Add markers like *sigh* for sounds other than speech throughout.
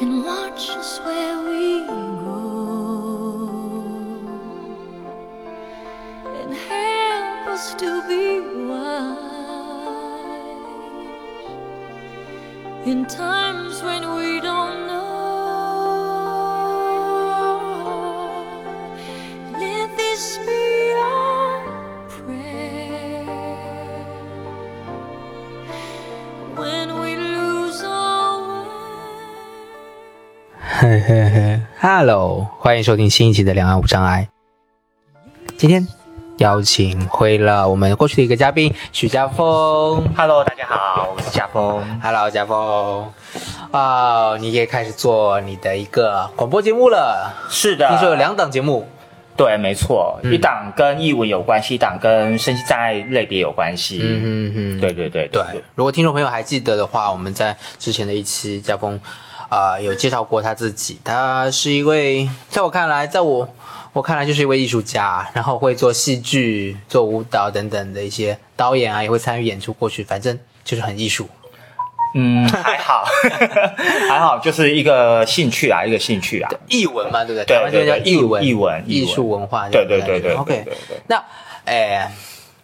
and watch us where we go. And help us to be wise in times when we *laughs* Hello，欢迎收听新一期的《两岸无障碍》。今天邀请回了我们过去的一个嘉宾许家峰。Hello，大家好，我是家峰。Hello，家峰。啊、你也开始做你的一个广播节目了。是的，听说有两档节目，对，没错，嗯一档跟译文有关系，一档跟身心障碍类别有关系。嗯嗯嗯，对对对对，如果听众朋友还记得的话，我们在之前的一期家峰，啊，有介绍过他自己。他是一位，在我看来，在我我看来就是一位艺术家，然后会做戏剧、做舞蹈等等的一些导演啊，也会参与演出过去，反正就是很艺术。嗯，*laughs* 还好，还好，就是一个兴趣啊，一个兴趣啊。艺文嘛，对不对？对对对艺文，艺文艺术文化。对对对对 OK，对对对那，哎，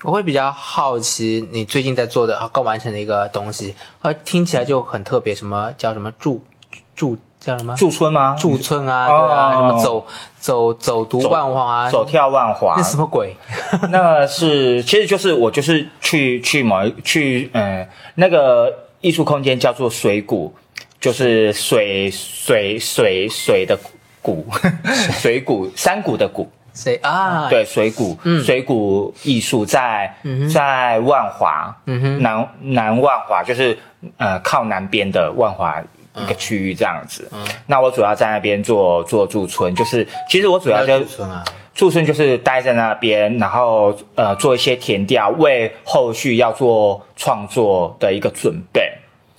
我会比较好奇你最近在做的刚完成的一个东西，呃，听起来就很特别，什么叫什么驻驻叫什么驻村吗？驻村啊，哦对啊，什么走走走读万华啊，走跳万华那，什么鬼？*laughs* 那是其实就是我就是去去某一去嗯那个艺术空间叫做水谷，就是水水水水的谷，*laughs* 水谷山谷的谷。水啊？，对，水谷，水谷艺术在、在万华，嗯南南万华就是呃靠南边的万华一个区域这样子。嗯那我主要在那边做做驻村，就是其实我主要就驻村啊，驻村就是待在那边，然后呃做一些填调，为后续要做创作的一个准备。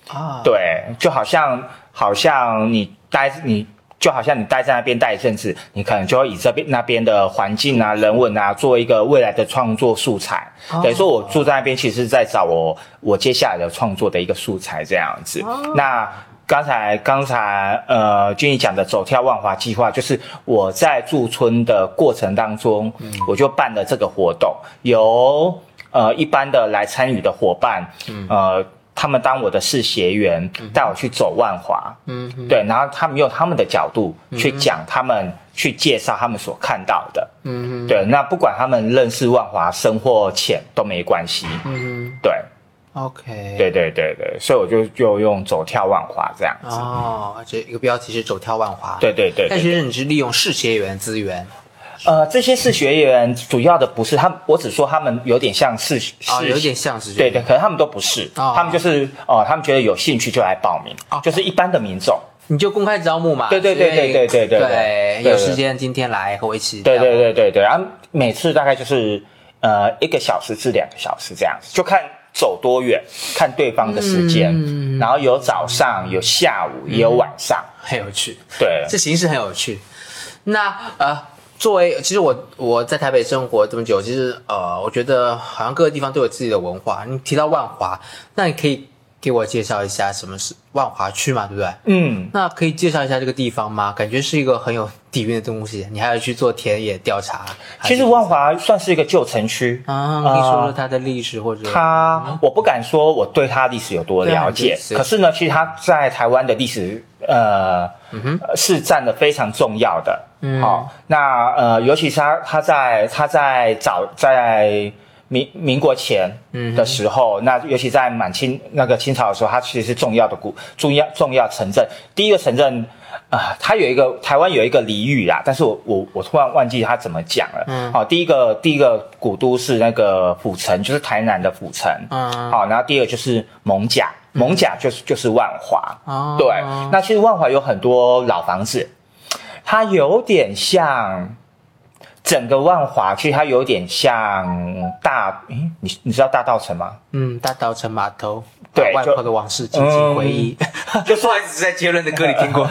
啊，对，就好像好像你待你。就好像你待在那边待一阵子，你可能就会以这边那边的环境啊、人文啊，做一个未来的创作素材。哦等于说，我住在那边，其实是在找我我接下来的创作的一个素材这样子。那刚才刚才呃，君怡讲的走跳万华计划，就是我在驻村的过程当中，我就办了这个活动，由呃一般的来参与的伙伴，呃。他们当我的试学员，带我去走万华，嗯哼，对，然后他们用他们的角度去讲他们，去介绍他们所看到的，嗯哼，对，那不管他们认识万华深或浅都没关系，嗯对，哼 ok 对对对对所以我就就用走跳万华这样子。哦这一个标题是走跳万华对对对但其实你是利用试学员资源呃这些试学员主要的不是他我只说他们有点像试，啊有点像是对对可能他们都不是。啊他们就是哦他们觉得有兴趣就来报名哦。就是一般的民众。你就公开招募嘛对对对对对对对有时间今天来和我一起对对对对对然后每次大概就是呃一个小时至两个小时这样子就看走多远，看对方的时间，嗯。然后有早上，有下午，也有晚上，很有趣，对，这形式很有趣。那呃，作为其实我我在台北生活这么久，其实呃，我觉得好像各个地方都有自己的文化。你提到万华，那你可以给我介绍一下什么是万华区嘛，对不对？嗯，那可以介绍一下这个地方吗？感觉是一个很有底蕴的东西，你还要去做田野调查。其实万华算是一个旧城区。啊，你说说它的历史或者它，我不敢说我对它历史有多了解可是呢，其实它在台湾的历史，呃，呃是占的非常重要的。嗯好、那呃，尤其是它，它在它在早在民民国前的时候，那尤其在满清那个清朝的时候，它其实是重要的古重要重要城镇。第一个城镇啊、它有一个台湾有一个俚语啦，但是我我我突然忘记它怎么讲了。嗯好、第一个第一个古都是那个府城，就是台南的府城。嗯好、然后第二个就是蒙甲，蒙甲就是就是万华。哦对，那其实万华有很多老房子，它有点像整个万华其实它有点像大，诶，你你知道大稻城吗？嗯，大稻城码头，对外婆的往事紧紧回忆。*laughs* *laughs* 就是不好意思，在杰伦的歌里听过。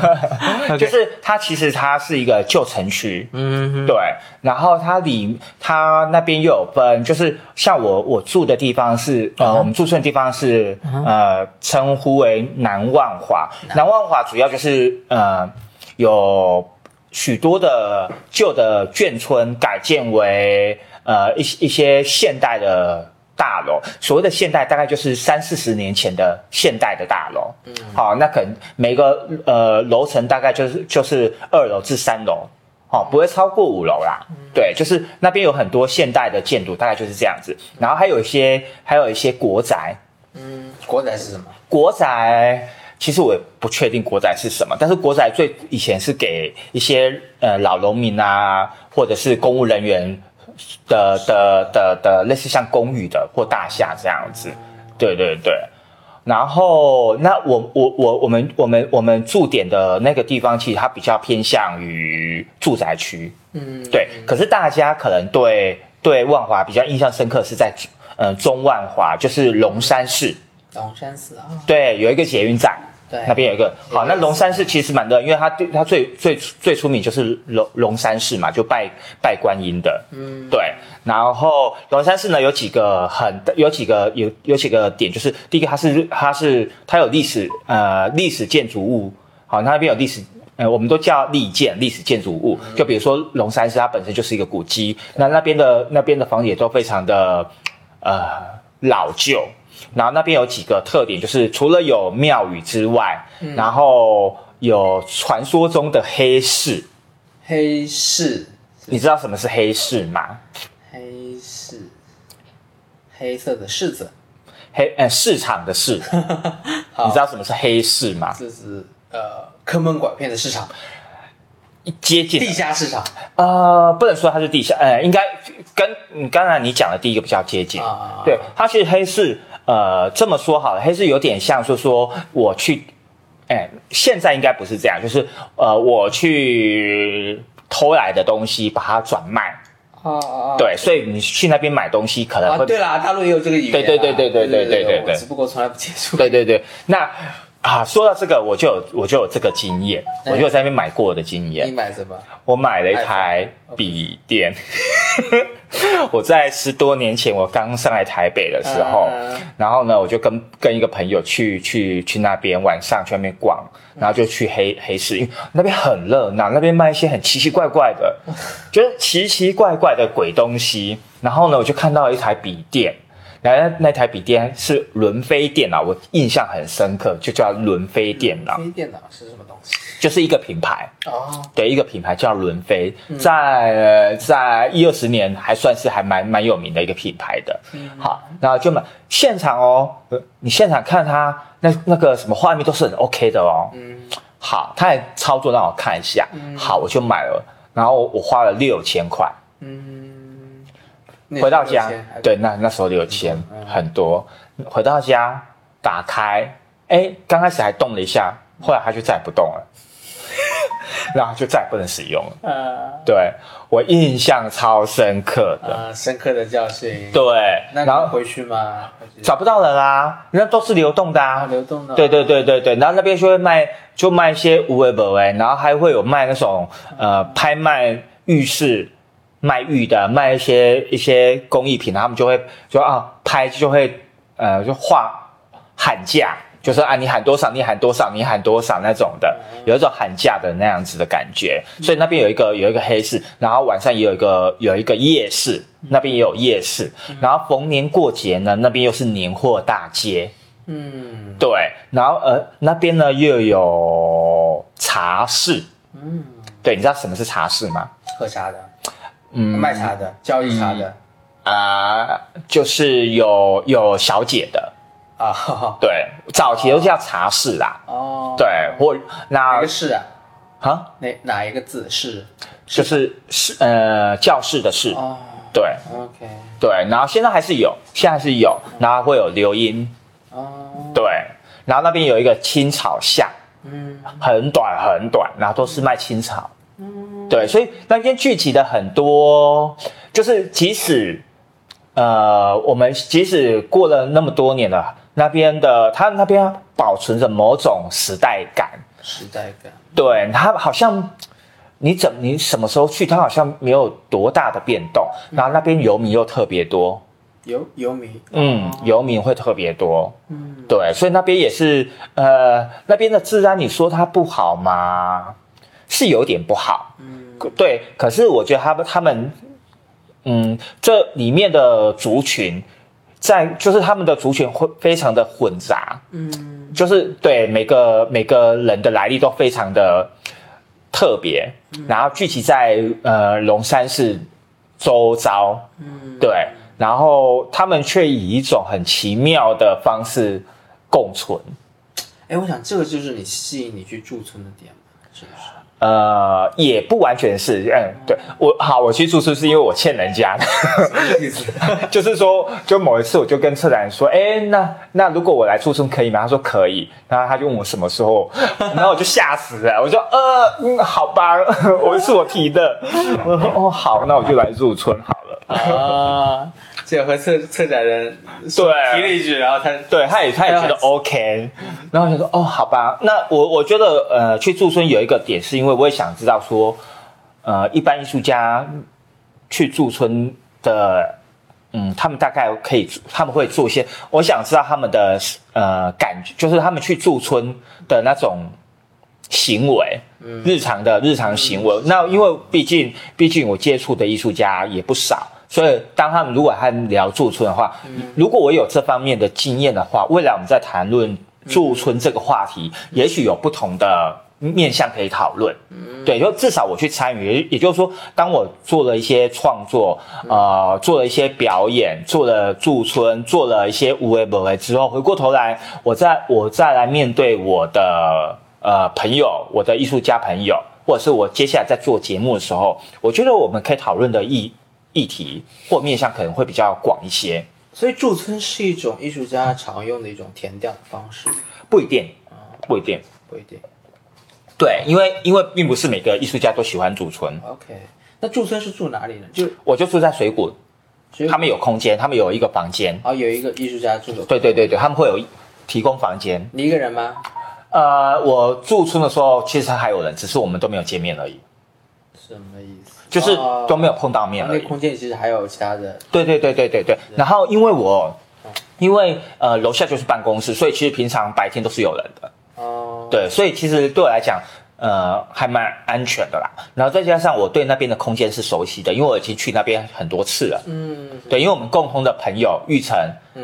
就是它其实它是一个旧城区，嗯哼，对，然后它里它那边又有分，就是像我我住的地方是呃，嗯我们住村的地方是呃称呼为南万华，南万华主要就是呃有许多的旧的眷村改建为呃一些一些现代的。大楼，所谓的现代大概就是三四十年前的现代的大楼。嗯，好，那可能每个呃楼层大概就是就是二楼至三楼，哦，不会超过五楼啦。对，就是那边有很多现代的建筑，大概就是这样子。然后还有一些还有一些国宅，嗯，国宅是什么？国宅其实我也不确定国宅是什么，但是国宅最以前是给一些呃老农民啊，或者是公务人员的的的的类似像公寓的或大厦这样子。对对对。然后，那我我我我们我们我们驻点的那个地方，其实它比较偏向于住宅区，嗯，对。可是大家可能对对万华比较印象深刻是在呃中万华，就是龙山市，龙山寺啊，对，有一个捷运站，那边有一个。好，那龙山寺其实蛮多人，因为它它最最最出名就是龙龙山寺嘛，就拜拜观音的。嗯，对。然后龙山寺呢有几个很有几个有有几个点，就是第一个它是它是它有历史呃历史建筑物，好，那边有历史。呃，我们都叫历建历史建筑物，就比如说龙山寺，它本身就是一个古迹，那那边的那边的房子也都非常的呃老旧，然后那边有几个特点，就是除了有庙宇之外，然后有传说中的黑市。黑市，你知道什么是黑市吗？黑市，黑色的柿子，黑呃市场的市，*laughs* 你知道什么是黑市吗？这是呃坑蒙拐骗的市场，接近。地下市场。呃，不能说它是地下，呃，应该跟你刚才你讲的第一个比较接近。啊，对，它其实黑市，呃，这么说好了，还是有点像是说我去，哎，现在应该不是这样，就是呃，我去偷来的东西把它转卖。哦哦，对，所以你去那边买东西可能啊，会，对啦，大陆也有这个语言啊，对对对对对对对对对只不过从来不接触，对对对，那啊，说到这个，我就有我就有这个经验，哎我就有在那边买过的经验你。买什么？我买了一台笔电，*laughs* 我在十多年前我刚上来台北的时候，嗯然后呢，我就跟跟一个朋友去去去那边晚上去那边逛，然后就去黑黑市，因为那边很热闹，那边卖一些很奇奇怪怪的，*laughs* 就是奇奇怪怪的鬼东西。然后呢，我就看到一台笔电。然后那台笔电是伦飞电脑，我印象很深刻，就叫伦飞电脑？就是一个品牌。哦，对，一个品牌叫伦飞，在呃在一二十年还算是还蛮蛮有名的一个品牌的。嗯。好，然后就买现场哦，呃你现场看它那那个什么画面都是很 OK 的哦。嗯，好，他也操作让我看一下，好，我就买了，然后我花了六千块，嗯，回到家对，那那时候六千嗯。很多，回到家打开，哎，刚开始还动了一下，后来它就再也不动了，*laughs* 然后就再也不能使用了。呃对我印象超深刻的。呃深刻的教训。对，那然后回去吗？找不到人啊，那都是流动的啊啊。流动的。对对对对对，然后那边就会卖，就卖一些无为不为，然后还会有卖那种呃拍卖浴室、卖玉的，卖一些一些工艺品，他们就会就啊拍就会呃就画喊价，就是啊你喊多少，你喊多少，你喊多少那种的，有一种喊价的那样子的感觉。所以那边有一个有一个黑市，然后晚上也有一个有一个夜市，那边也有夜市，然后逢年过节呢，那边又是年货大街。嗯。对，然后呃那边呢又有茶室，嗯，对，你知道什么是茶室吗？喝茶的，嗯。卖茶的，交易茶的。啊、就是有有小姐的，啊。哈 *laughs* 哈对，早期都叫茶室啦，哦，对，或那哪个是啊？啊？哪哪一个字？是？就是是呃教室的室，哦。对，OK，对，然后现在还是有，现在是有，然后会有留音，哦，对，然后那边有一个青草巷，嗯。很短很短，然后都是卖青草。嗯，对，所以那边聚集的很多，就是即使呃，我们即使过了那么多年了，那边的他那边保存着某种时代感，时代感。对他好像你怎你什么时候去，他好像没有多大的变动，然后那边游民又特别多，游游民，嗯，游民会特别多，嗯，对，所以那边也是呃，那边的治安，你说它不好吗？是有点不好，嗯，对，可是我觉得他们他们，嗯，这里面的族群，在就是他们的族群会非常的混杂，嗯，就是对每个每个人的来历都非常的特别，然后聚集在呃龙山市周遭，嗯，对，然后他们却以一种很奇妙的方式共存。哎，我想这个就是你吸引你去驻村的点嘛，是不是？呃，也不完全是，嗯，对我好，我去住宿是因为我欠人家的，意思？*laughs* 就是说，就某一次我就跟策展人说，哎，那那如果我来住村可以吗？他说可以，然后他就问我什么时候，然后我就吓死了，我说呃，嗯，好吧，*laughs* 我是我提的，我说哦好，那我就来驻村好了，啊，结果和策策展人对提了一句，然后他对，他也他也觉得 OK，然后我就说哦，好吧，那我我觉得呃，去驻村有一个点，是因为我也想知道说，呃，一般艺术家去驻村的，嗯，他们大概可以他们会做一些，我想知道他们的呃感觉，就是他们去驻村的那种行为，嗯日常的日常行为。那因为毕竟毕竟我接触的艺术家也不少。所以，当他们如果还聊驻村的话，如果我有这方面的经验的话，未来我们在谈论驻村这个话题，也许有不同的面向可以讨论。对，就至少我去参与，也也就是说，当我做了一些创作，呃，做了一些表演，做了驻村，做了一些无为不为之后，回过头来，我再我再来面对我的呃朋友，我的艺术家朋友，或者是我接下来在做节目的时候，我觉得我们可以讨论的议议题或面向可能会比较广一些，所以驻村是一种艺术家常用的一种填调的方式，不一定，不一定。不一定。对，因为因为并不是每个艺术家都喜欢驻村，OK，那驻村是住哪里呢？就我就住在水谷，他们有空间，他们有一个房间。哦，有一个艺术家住的，对对对对，他们会有提供房间。你一个人吗？呃，我驻村的时候，其实还有人，只是我们都没有见面而已，什么意思？就是哦都没有碰到面而已。那空间其实还有其他的，对对对对对对。然后因为我，因为呃楼下就是办公室，所以其实平常白天都是有人的。哦，对，所以其实对我来讲，呃，还蛮安全的啦。然后再加上我对那边的空间是熟悉的，因为我已经去那边很多次了。嗯，对，因为我们共同的朋友玉成，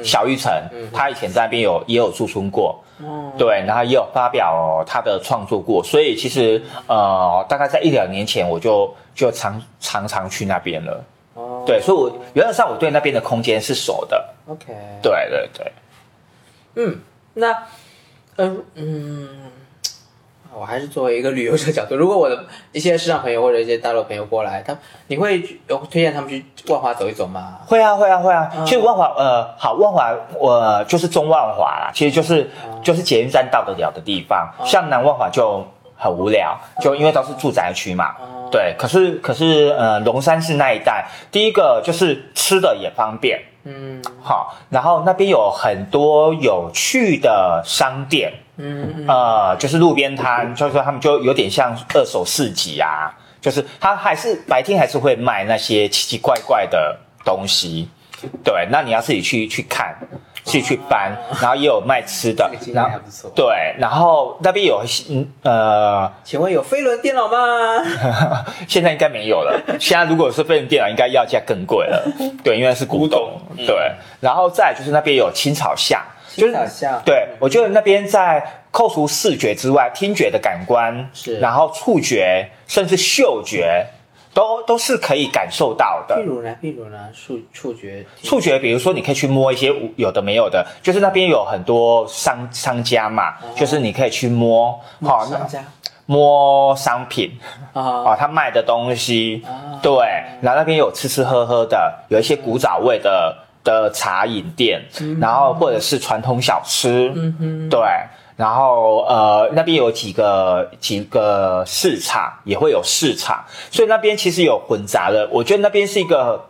小玉成，他以前在那边有也有驻村过，哦，对，然后也有发表他的创作过，所以其实呃，大概在一两年前我就就常常常去那边了。哦，对，所以我原则上我对那边的空间是熟的。，OK，，对对对，嗯，那，呃，嗯，我还是作为一个旅游者角度，如果我的一些市场朋友或者一些大陆朋友过来，他你会有推荐他们去万华走一走吗？会啊会啊会啊。嗯其实万华呃好，万华我、就是中万华啦，其实就是、嗯就是捷运站到得了的地方，像南万华就很无聊，就因为都是住宅区嘛。哦对，可是可是呃龙山寺那一带，第一个就是吃的也方便。嗯好，然后那边有很多有趣的商店，嗯就是路边摊，所以说他们就有点像二手市集啊，就是他还是白天还是会卖那些奇奇怪怪的东西，对，那你要自己去去看，自己去搬，然后也有卖吃的这个经，然后还不错。对，然后那边有嗯呃，请问有飞轮电脑吗？*laughs* 现在应该没有了。现在如果是飞轮电脑，应该要价更贵了。对，因为是古董。对，然后再就是那边有青草巷，就是对，我觉得那边在扣除视觉之外，听觉的感官是然后触觉甚至嗅觉都都是可以感受到的譬。如呢？譬如呢？触触觉，触觉，比如说你可以去摸一些有的没有的，就是那边有很多商商家嘛，就是你可以去摸，好、那商家摸商品。啊，哦，他卖的东西，哦对，然后那边有吃吃喝喝的，有一些古早味的的茶饮店，然后或者是传统小吃，嗯哼，对，然后呃那边有几个几个市场，也会有市场，所以那边其实有混杂的。我觉得那边是一个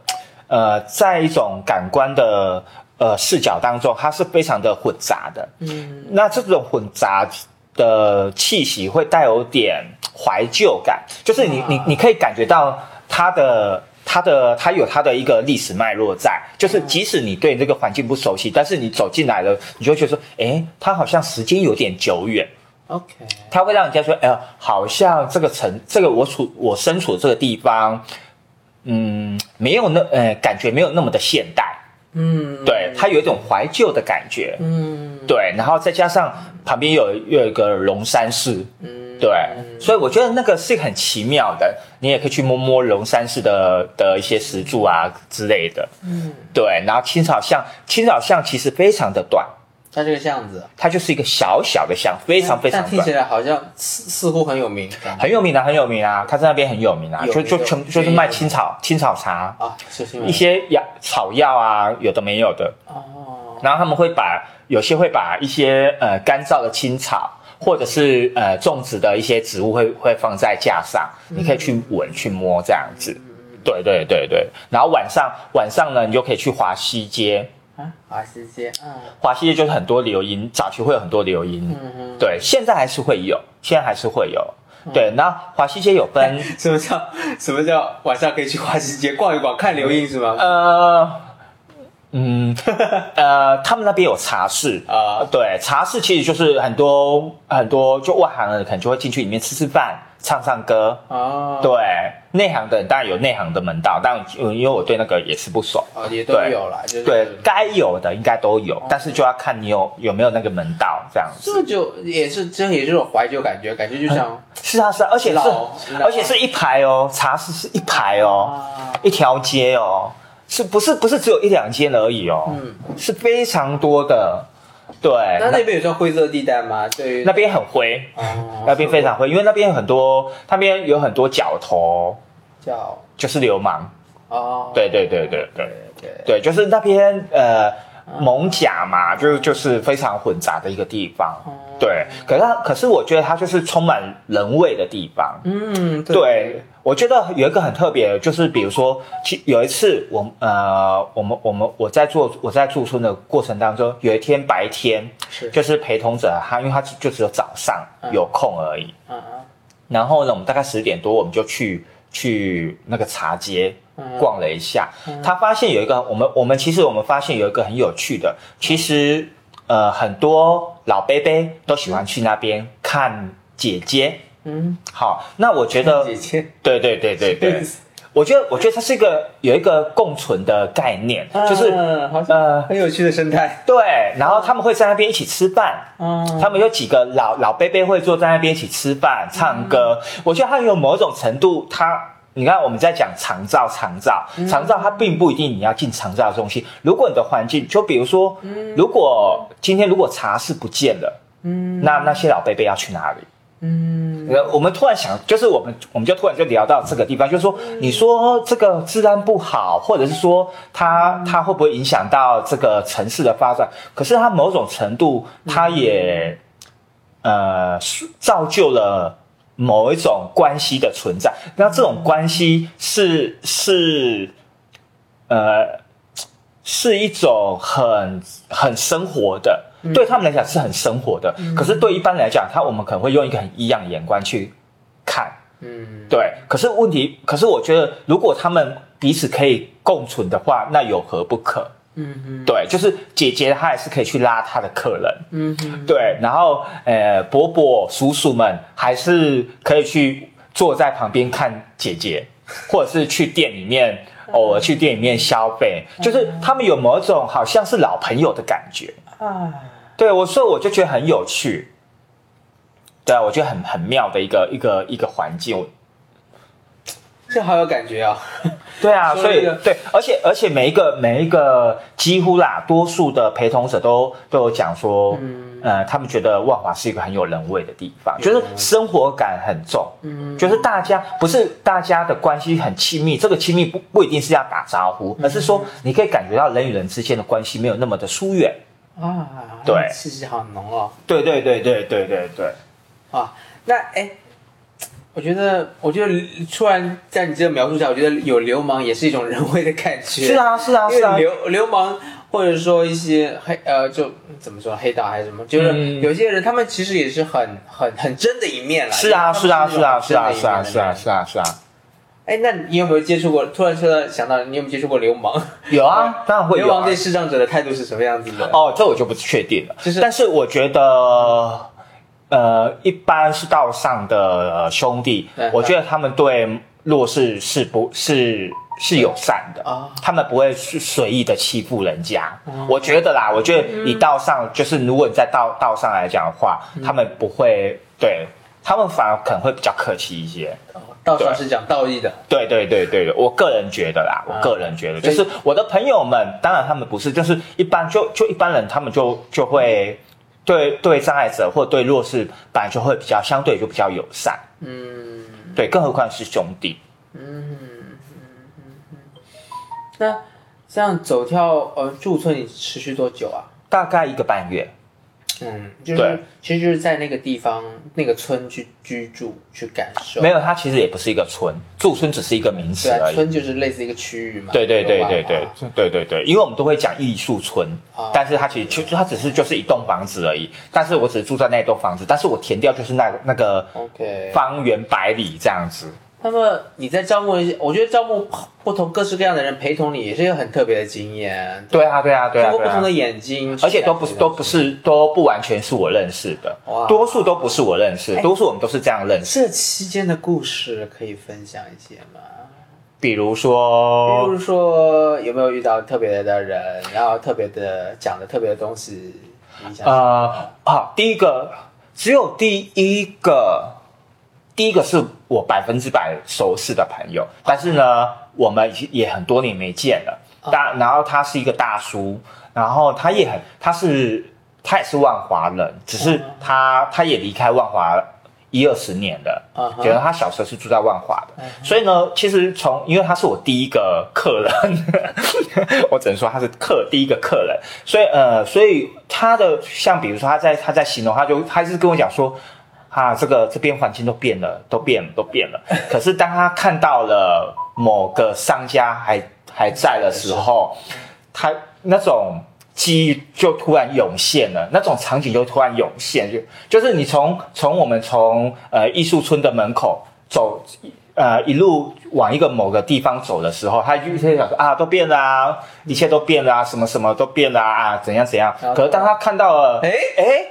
呃，在一种感官的呃视角当中，它是非常的混杂的。嗯，那这种混杂的气息会带有点怀旧感，就是你你你可以感觉到它的。它的它有它的一个历史脉络在，就是即使你对这个环境不熟悉，但是你走进来了，你就觉得说，哎，它好像时间有点久远。OK，它会让人家说，哎呀，好像这个城，这个我处我身处这个地方，嗯，没有那呃，感觉没有那么的现代。嗯，对，它有一种怀旧的感觉。嗯，对，然后再加上旁边有又有一个龙山寺，嗯，对，所以我觉得那个是很奇妙的，你也可以去摸摸龙山寺的的一些石柱啊之类的，嗯，对，然后青草巷，青草巷其实非常的短，它这个巷子。它就是一个小小的巷，非常非常短。但听起。来好像似似乎很有名，很有名啊，很有名啊，它在那边很有名啊，就就全就是卖青草青草茶，啊，就是一些药草药啊，有的没有的，哦，然后他们会把有些会把一些呃干燥的青草，或者是呃种植的一些植物会会放在架上，你可以去闻去摸这样子。对对对对，然后晚上晚上呢，你就可以去华西街，啊，华西街，嗯。华西街就是很多流音，早期会有很多流音，嗯嗯，对，现在还是会有，现在还是会有。对，然后华西街有分 *laughs* 什么叫什么叫晚上可以去华西街逛一逛看流音是吗？呃，嗯，*laughs* 呃，他们那边有茶室。啊。对，茶室其实就是很多很多就外行人可能就会进去里面吃吃饭、唱唱歌。哦，对，内行的人当然有内行的门道，但呃因为我对那个也是不熟。哦，也都对。有啦，就是。对，该有的应该都有，但是就要看你有有没有那个门道这样子。这就也是这也是种怀旧感觉，感觉就像是啊是啊，而且是而且是一排哦，茶室是一排哦，啊。一条街哦，是不是不是只有一两间而已哦？嗯，是非常多的。对，那那边有叫灰色地带吗？对于那边很灰，哦那边非常灰，因为那边有很多，那边有很多角头，角就是流氓。哦，对对对对对对对，对，就是那边呃蒙甲嘛，就就是非常混杂的一个地方。对，可是它可是我觉得它就是充满人味的地方。嗯，对，我觉得有一个很特别的，就是比如说，其有一次我呃，我们我们我在做我在驻村的过程当中，有一天白天，是就是陪同者他，因为他就就只有早上有空而已。嗯嗯然后呢，我们大概十点多，我们就去去那个茶街逛了一下。他发现有一个，我们我们其实我们发现有一个很有趣的，其实呃很多老伯伯都喜欢去那边看姐姐。嗯，好，那我觉得姐姐，对对对对对，我觉得我觉得它是一个有一个共存的概念，就是嗯好像呃很有趣的生态，对，然后他们会在那边一起吃饭，嗯，他们有几个老老伯伯会坐在那边一起吃饭、唱歌。我觉得它有某种程度，它你看我们在讲长照，长照，长照它并不一定你要进长照中心。如果你的环境，就比如说，如果今天如果茶室不见了，嗯那那些老伯伯要去哪里？嗯呃，我们突然想，就是我们我们就突然就聊到这个地方，就是说，你说这个治安不好，或者是说它它会不会影响到这个城市的发展？可是它某种程度，它也呃造就了某一种关系的存在。那这种关系是是呃是一种很很生活的，对他们来讲是很生活的。可是对一般来讲，他我们可能会用一个很异样的眼光去看。嗯，对，可是问题，可是我觉得，如果他们彼此可以共存的话，那有何不可？嗯嗯对，就是姐姐她还是可以去拉她的客人，嗯嗯，对，然后呃，伯伯叔叔们还是可以去坐在旁边看姐姐，*laughs* 或者是去店里面偶尔去店里面消费，就是他们有某种好像是老朋友的感觉。啊，对我，所以我就觉得很有趣。对啊，我觉得很很妙的一个一个一个环境。我这好有感觉啊，对啊，*laughs* 所以对，而且而且每一个每一个几乎啦，多数的陪同者都都有讲说，嗯呃，他们觉得万华是一个很有人味的地方，就是生活感很重，嗯就是大家不是大家的关系很亲密，这个亲密不不一定是要打招呼，而是说你可以感觉到人与人之间的关系没有那么的疏远。啊，对气息好浓哦。对对对对对对对，啊，那哎，我觉得，我觉得突然在你这个描述下，我觉得有流氓也是一种人为的感觉。是，啊是啊是啊，流流氓或者说一些黑呃，就怎么说黑道还是什么，就是嗯有些人他们其实也是很很很真的一面啦。是啊是啊是啊是啊是啊是啊是啊是啊，哎，那你有没有接触过？突然说到想到，你有没有接触过流氓？有啊，*laughs* 当然会有啊流氓对。视障者的态度是什么样子的？哦，这我就不确定了。就是但是我觉得，呃，一般是道上的呃兄弟对，我觉得他们对弱势是不是是友善的啊他们不会是随意的欺负人家。我觉得啦，我觉得以道上，就是如果你在道道上来讲的话，他们不会对。他们反而可能会比较客气一些，道上是讲道义的，对对对对对，我个人觉得啦，我个人觉得，就是我的朋友们，当然他们不是，就是一般就就一般人，他们就就会对对障碍者或对弱势，本来就会比较相对就比较友善，嗯。对，更何况是兄弟。嗯。那这样走跳呃驻村你持续多久啊？大概一个半月，嗯，就是对其实就是在那个地方那个村去居住去感受。没有，它其实也不是一个村，驻村只是一个名词而已。村就是类似一个区域嘛。对对对对对对对对，因为我们都会讲艺术村，啊但是它其实就它只是就是一栋房子而已，但是我只是住在那栋房子，但是我填掉就是那那个 OK。方圆百里这样子。那么你在招募一些，我觉得招募不同各式各样的人陪同你，也是一个很特别的经验。对啊，对啊，对啊，对啊通过不同的。眼睛，而且都不是都不是都不完全是我认识的哇，多数都不是我认识，哎多数我们都是这样认识。这期间的故事可以分享一些吗？比如说比如，说有没有遇到特别的人，然后特别的讲的特别的东西？印象深刻呃，好，第一个只有第一个，第一个是我百分之百熟识的朋友，但是呢，我们也很多年没见了。大，然后他是一个大叔，然后他也很，他是他也是万华人，只是他他也离开万华一二十年了。嗯哼觉得他小时候是住在万华的，所以呢，其实从因为他是我第一个客人，*laughs* 我只能说他是客第一个客人，所以呃，所以他的像比如说他在他在形容，他就他是跟我讲说。啊，这个这边环境都变了，都变了，都变了。*laughs* 可是当他看到了某个商家还还在的时候，他那种记忆就突然涌现了，那种场景就突然涌现，就就是你从从我们从呃艺术村的门口走，呃一路往一个某个地方走的时候，他就在想说啊，都变了啊，一切都变了啊，什么什么都变了啊，怎样怎样。可是当他看到了，哎哎。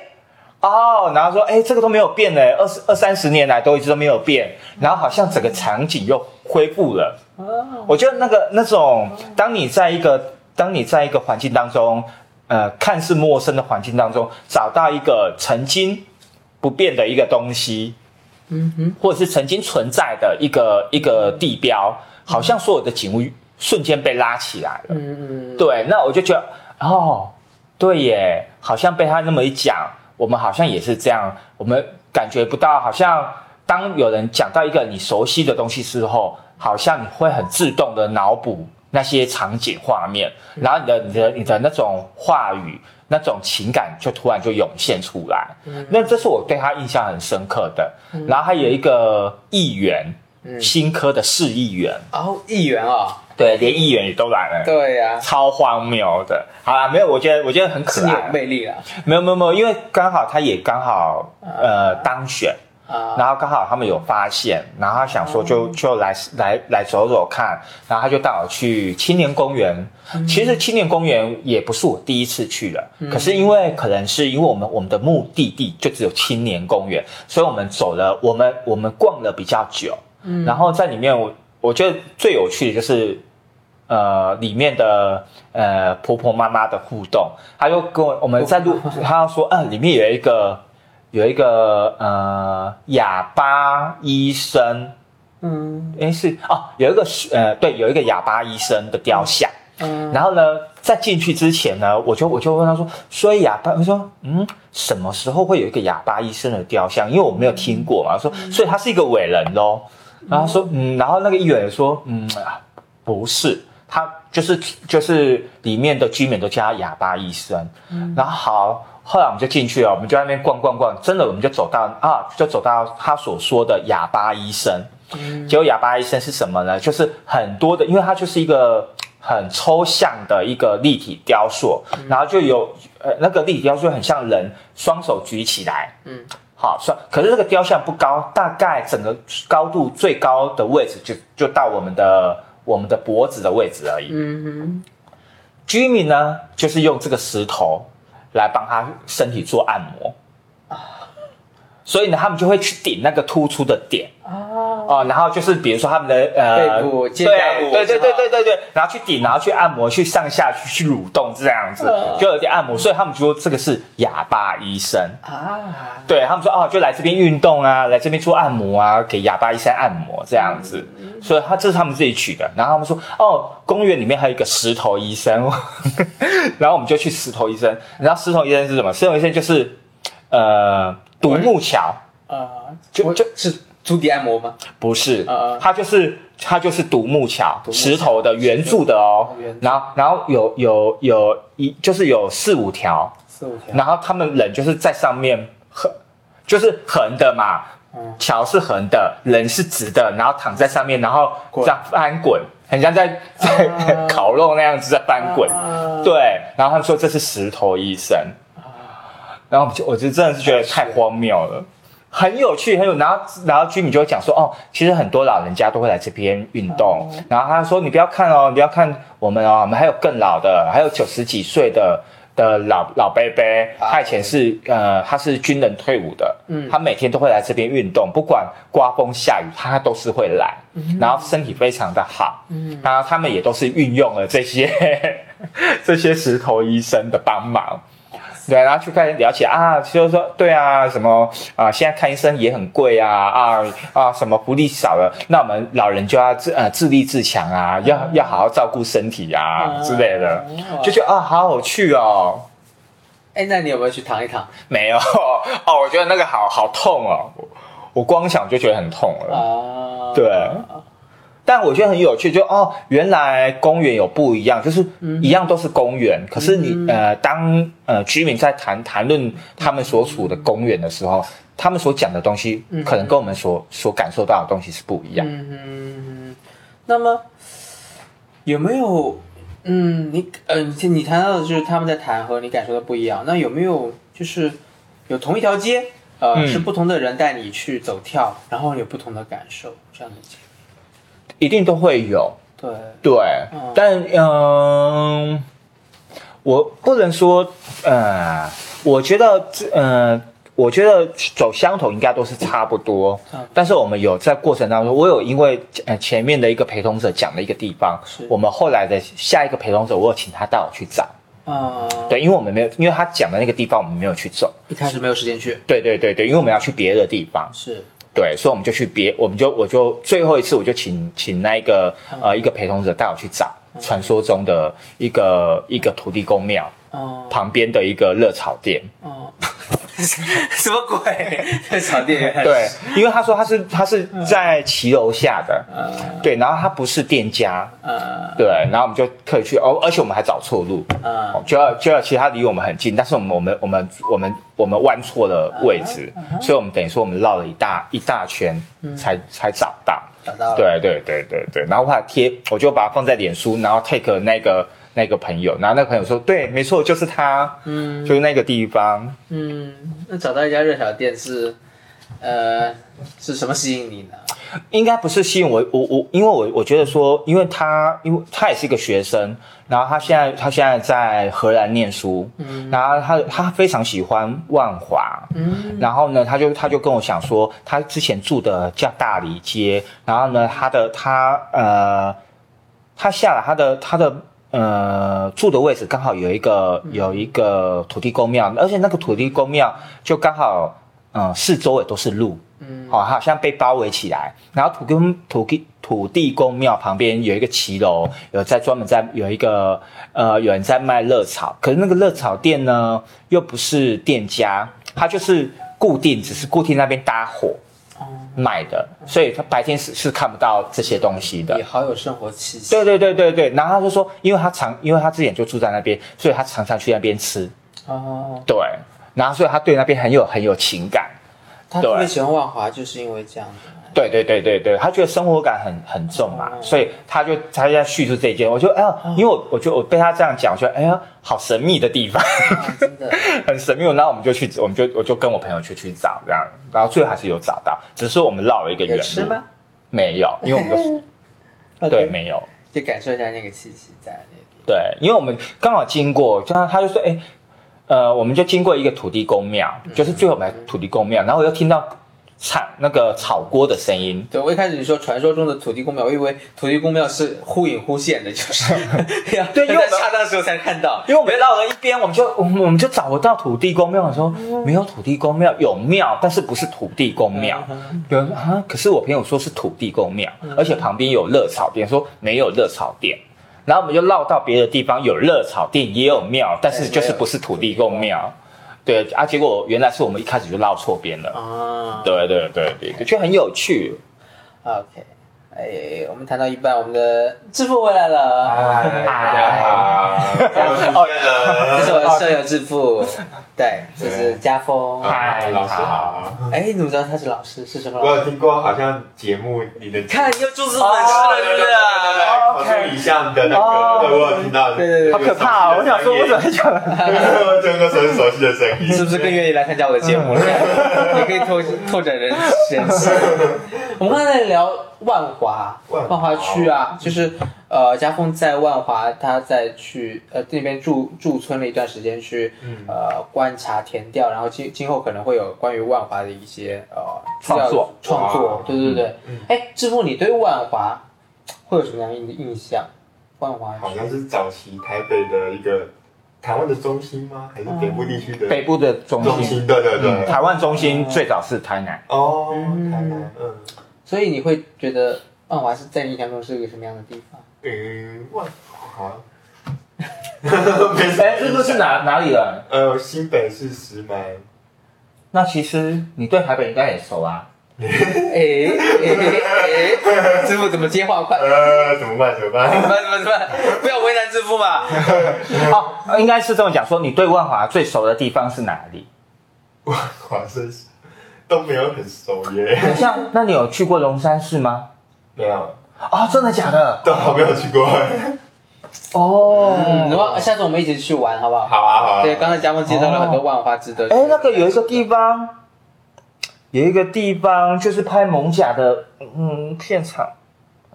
哦，然后说，哎，这个都没有变呢，二十二三十年来都一直都没有变，然后好像整个场景又恢复了。哦我觉得那个那种，当你在一个当你在一个环境当中，呃，看似陌生的环境当中，找到一个曾经不变的一个东西，嗯哼，或者是曾经存在的一个一个地标，好像所有的景物瞬间被拉起来了。嗯嗯，对，那我就觉得，哦，对耶，好像被他那么一讲，我们好像也是这样，我们感觉不到，好像当有人讲到一个你熟悉的东西之后，好像你会很自动的脑补那些场景画面，然后你的你的你的那种话语。那种情感就突然就涌现出来，那这是我对他印象很深刻的。然后还有一个议员，新科的市议员，然后议员啊，对，连议员也都来了。对呀，超荒谬的。好啦，没有，我觉得我觉得很可爱。魅力了没有没有没有，因为刚好他也刚好呃当选，啊，然后刚好他们有发现，然后他想说就就来来来走走看，然后他就带我去青年公园。其实青年公园也不是我第一次去了，可是因为可能是因为我们我们的目的地就只有青年公园，所以我们走了我们我们逛了比较久，然后在里面我我觉得最有趣的就是。呃，里面的呃婆婆妈妈的互动，他就跟我我们在 *laughs* 录，他要说，啊，里面有一个有一个呃哑巴医生，嗯诶是哦，有一个是呃对，有一个哑巴医生的雕像。嗯，然后呢，在进去之前呢，我就我就问他说，所以哑巴，我说嗯，什么时候会有一个哑巴医生的雕像？因为我没有听过嘛。他说，所以他是一个伟人喽。然后说，嗯，然后那个议员说，嗯，啊不是，他就是就是里面的居民都叫他哑巴医生。嗯然后好，后来我们就进去了，我们就在那边逛逛逛，真的我们就走到啊，就走到他所说的哑巴医生。嗯结果哑巴医生是什么呢？就是很多的，因为它就是一个很抽象的一个立体雕塑，然后就有呃那个立体雕塑很像人双手举起来，嗯，好，算，可是这个雕像不高，大概整个高度最高的位置就就到我们的我们的脖子的位置而已。嗯居民呢，就是用这个石头来帮他身体做按摩，所以呢，他们就会去顶那个突出的点。哦，哦，然后就是比如说他们的呃背部肩对胛骨对对对对对对，然后去顶，然后去按摩，去上下去去蠕动这样子，嗯就有点按摩，所以他们说这个是哑巴医生。啊，对他们说哦，就来这边运动啊，来这边做按摩啊，给哑巴医生按摩这样子，所以他这是他们自己取的。然后他们说哦，公园里面还有一个石头医生，*laughs* 然后我们就去石头医生。然后石头医生是什么？石头医生就是呃独木桥，呃，就就是足底按摩吗？不是嗯嗯，它就是它就是独木桥，石头的圆柱的哦，然后然后有有有一就是有四五条，四五条，然后他们人就是在上面横，就是横的嘛嗯，桥是横的，人是直的，然后躺在上面，然后滚。这样翻滚，很像在在啊 *laughs* 烤肉那样子在翻滚，啊。对，然后他们说这是石头医生，然后我就我就真的是觉得太荒谬了。很有趣，很有，然后然后居民就会讲说，哦，其实很多老人家都会来这边运动，然后他说，你不要看哦，你不要看我们哦，我们还有更老的，还有九十几岁的的老老伯伯，他以前是呃他是军人退伍的，嗯。他每天都会来这边运动，不管刮风下雨，他都是会来，然后身体非常的好，嗯。然后他们也都是运用了这些 *laughs* 这些石头医生的帮忙。对，然后去看了解啊，就是说对啊，什么啊，现在看医生也很贵啊啊啊，什么福利少了，那我们老人就要自呃自立自强啊，要要好好照顾身体啊之类的，就觉得啊，好有趣哦。哎，那你有没有去躺一躺 *laughs* 没有哦，我觉得那个好好痛哦，我我光想就觉得很痛了。啊？对但我觉得很有趣，就哦，原来公园有不一样，就是一样都是公园，可是你、呃，当呃居民在谈谈论他们所处的公园的时候，他们所讲的东西，可能跟我们所所感受到的东西是不一样。嗯哼，那么有没有嗯，你嗯、你你谈到的就是他们在谈和你感受的不一样，那有没有就是有同一条街，呃，嗯。是不同的人带你去走跳，然后有不同的感受这样的经历？一定都会有，对，对，嗯。但嗯、我不能说，呃，我觉得这，呃，我觉得走相同应该都是差不多，嗯但是我们有在过程当中，我有因为呃前面的一个陪同者讲的一个地方是，我们后来的下一个陪同者，我有请他带我去找，啊、对，因为我们没有，因为他讲的那个地方我们没有去走，一开始没有时间去，对对对对，因为我们要去别的地方，是，对，所以我们就去别，我们就我就最后一次我就请请那一个呃一个陪同者带我去找传说中的一个一个土地公庙。哦、旁边的一个热炒店。哦，*laughs* 什么鬼？热炒店 *laughs* 员对，因为他说他是他是在骑楼下的，嗯。对，然后他不是店家，嗯。对，然后我们就特意去哦，而且我们还找错路，呃哦就要就要其实他离我们很近，但是我们我们我们我们我们弯错了位置，所以我们等于说我们绕了一大一大圈才才找到。找到了，对对对对对，然后我把它贴，我就把它放在脸书，然后 take 那个那个朋友，然后那个朋友说，对，没错，就是他，嗯就是那个地方。嗯，那找到一家热炒店是，呃，是什么吸引你呢？应该不是吸引我，我我，因为我我觉得说，因为他，因为他也是一个学生，然后他现在他现在在荷兰念书，嗯，然后他他非常喜欢万华，嗯然后呢，他就他就跟我想说，他之前住的叫大理街，然后呢，他的他呃，他下来他的他的呃住的位置刚好有一个有一个土地公庙，而且那个土地公庙就刚好嗯、呃四周也都是路，嗯好、好像被包围起来。然后土公土地土地公庙旁边有一个骑楼，有在专门在有一个呃有人在卖热炒，可是那个热炒店呢又不是店家，他就是固定，只是固定那边搭伙。卖的，所以他白天是是看不到这些东西的也。好有生活气息。对对对对对，然后他就说，因为他常，因为他之前就住在那边，所以他常常去那边吃。哦，对，然后所以他对那边很有很有情感。他特别喜欢万华，就是因为这样子。对对对对对，他觉得生活感很很重嘛，哦所以他就他在叙述这一件，我就哎呀，因为我我就我被他这样讲，我觉得哎呀，好神秘的地方，啊，真的，*laughs* 很神秘。然后我们就去，我们就我就跟我朋友去去找这样，然后最后还是有找到，只是我们绕了一个远路。有吃吗？没有，因为我们就 *laughs* 对没有。就感受一下那个气息在那里。对，因为我们刚好经过，就他他就说，哎，呃，我们就经过一个土地公庙，就是最后我们土地公庙，然后我又听到炒那个炒锅的声音，对，我一开始你说传说中的土地公庙，我以为土地公庙是忽隐忽现的，就是 *laughs* 要对因为恰当时候才看到。因为我们绕了一边，我们就我们我们就找不到土地公庙，我说没有土地公庙，有庙，但是不是土地公庙。有人说啊，可是我朋友说是土地公庙，而且旁边有热炒店，说没有热炒店。然后我们就绕到别的地方，有热炒店，也有庙，但是就是不是土地公庙。对啊，结果原来是我们一开始就绕错边了。啊对对对对，对就很有趣。，OK，哎，我们谈到一半，我们的致富回来了。嗨，大家好，我 *laughs* 是哦这是我的舍友致富，对，这是家峰。嗨，老师好。哎，你怎么知道他是老师？是什么我老师？有听过，好像节目你的看，又注资粉丝了，是不是？口述影像的那哦个，对我有听到，对对对好可怕哦！我想说，我怎么会讲？就那是很熟悉的声音，是不是更愿意来参加我的节目了？也可以拓拓展人人气。我们刚才在聊万华，万华区啊，就是呃，家峰在万华，他在去呃那边驻驻村了一段时间，去嗯呃观察田调，然后今今后可能会有关于万华的一些呃创作创作哇，对对对嗯。哎，志富，你对万华会有什么样的印象？万华好像是早期台北的一个台湾的中心吗？还是北部地区的北部的中心，中心？对对嗯，对，台湾中心最早是台南。哦，嗯台南，嗯所以你会觉得万华是在你印象中是一个什么样的地方？嗯，万华，*laughs* 哎，这个是哪哪里人？呃，新北市石门，那其实你对台北应该也熟啊。哎哎哎，师傅怎么接话快？呃，怎么办？怎么办？怎么办？怎么办？怎么？不要为难师傅嘛！*laughs* 哦，应该是这么讲，说你对万华最熟的地方是哪里？万华是都没有很熟耶，等一下，那你有去过龙山寺吗？没有，哦，真的假的？都还没有去过。哦，嗯，然后下次我们一起去玩，好不好？好啊，好啊。对，刚才嘉峰介绍了很多万花值得去。哎，那个有一个地方，有一个地方就是拍蒙甲的，嗯，片场。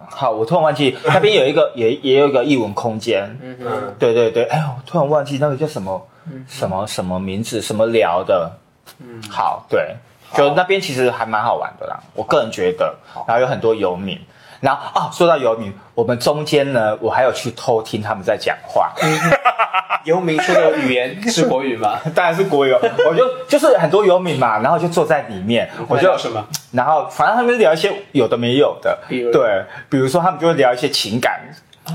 好，我突然忘记那边有一个，*laughs* 也也有一个艺文空间。嗯哼，嗯，对对对，哎，我突然忘记那个叫什么什么什么名字，什么聊的。嗯，好，对，就那边其实还蛮好玩的啦，我个人觉得。然后有很多游民，然后啊，说到游民，我们中间呢，我还有去偷听他们在讲话，*laughs* 游民说的语言是国语吗？*laughs* 当然是国语哦，我就就是很多游民嘛，然后就坐在里面，我就聊什么？然后反正他们聊一些有的没有的，对，比如说他们就会聊一些情感，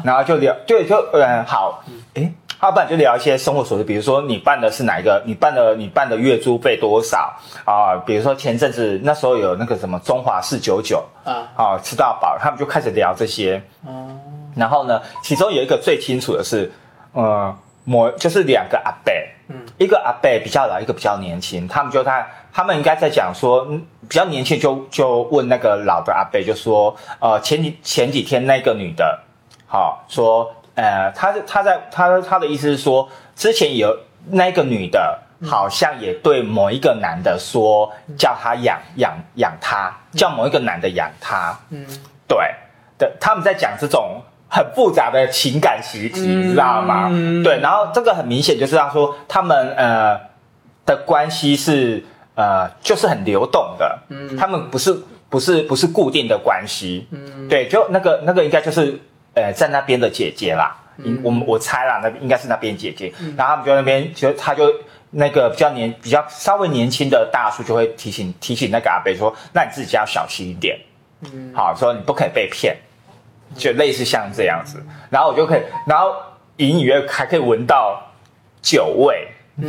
然后就聊，对，就嗯好，诶，要不然就聊一些生活琐事，比如说你办的是哪一个，你办的你办的月租费多少？啊？比如说前阵子那时候有那个什么中华四九九啊，啊，吃到饱，他们就开始聊这些，哦，然后呢，其中有一个最清楚的是，呃，某就是两个阿伯，嗯。一个阿伯比较老，一个比较年轻，他们就在他们应该在讲说，嗯比较年轻就就问那个老的阿伯，就说，呃，前几前几天那个女的，好、说，呃，他他在他他的意思是说，之前有那个女的。好像也对某一个男的说，叫他养养养他，叫某一个男的养他，嗯。对的，他们在讲这种很复杂的情感习题，嗯你知道吗？嗯。对，然后这个很明显就是他说他们呃的关系是呃就是很流动的，嗯。他们不是不是不是固定的关系，嗯。对，就那个那个应该就是呃在那边的姐姐啦，嗯。我们我猜啦，那应该是那边姐姐，然后他们就在那边就他就。那个比较年比较稍微年轻的大叔就会提醒提醒那个阿伯说，那你自己要小心一点，嗯，好，说你不可以被骗，就类似像这样子，然后我就可以，然后隐隐约还可以闻到酒味，*laughs*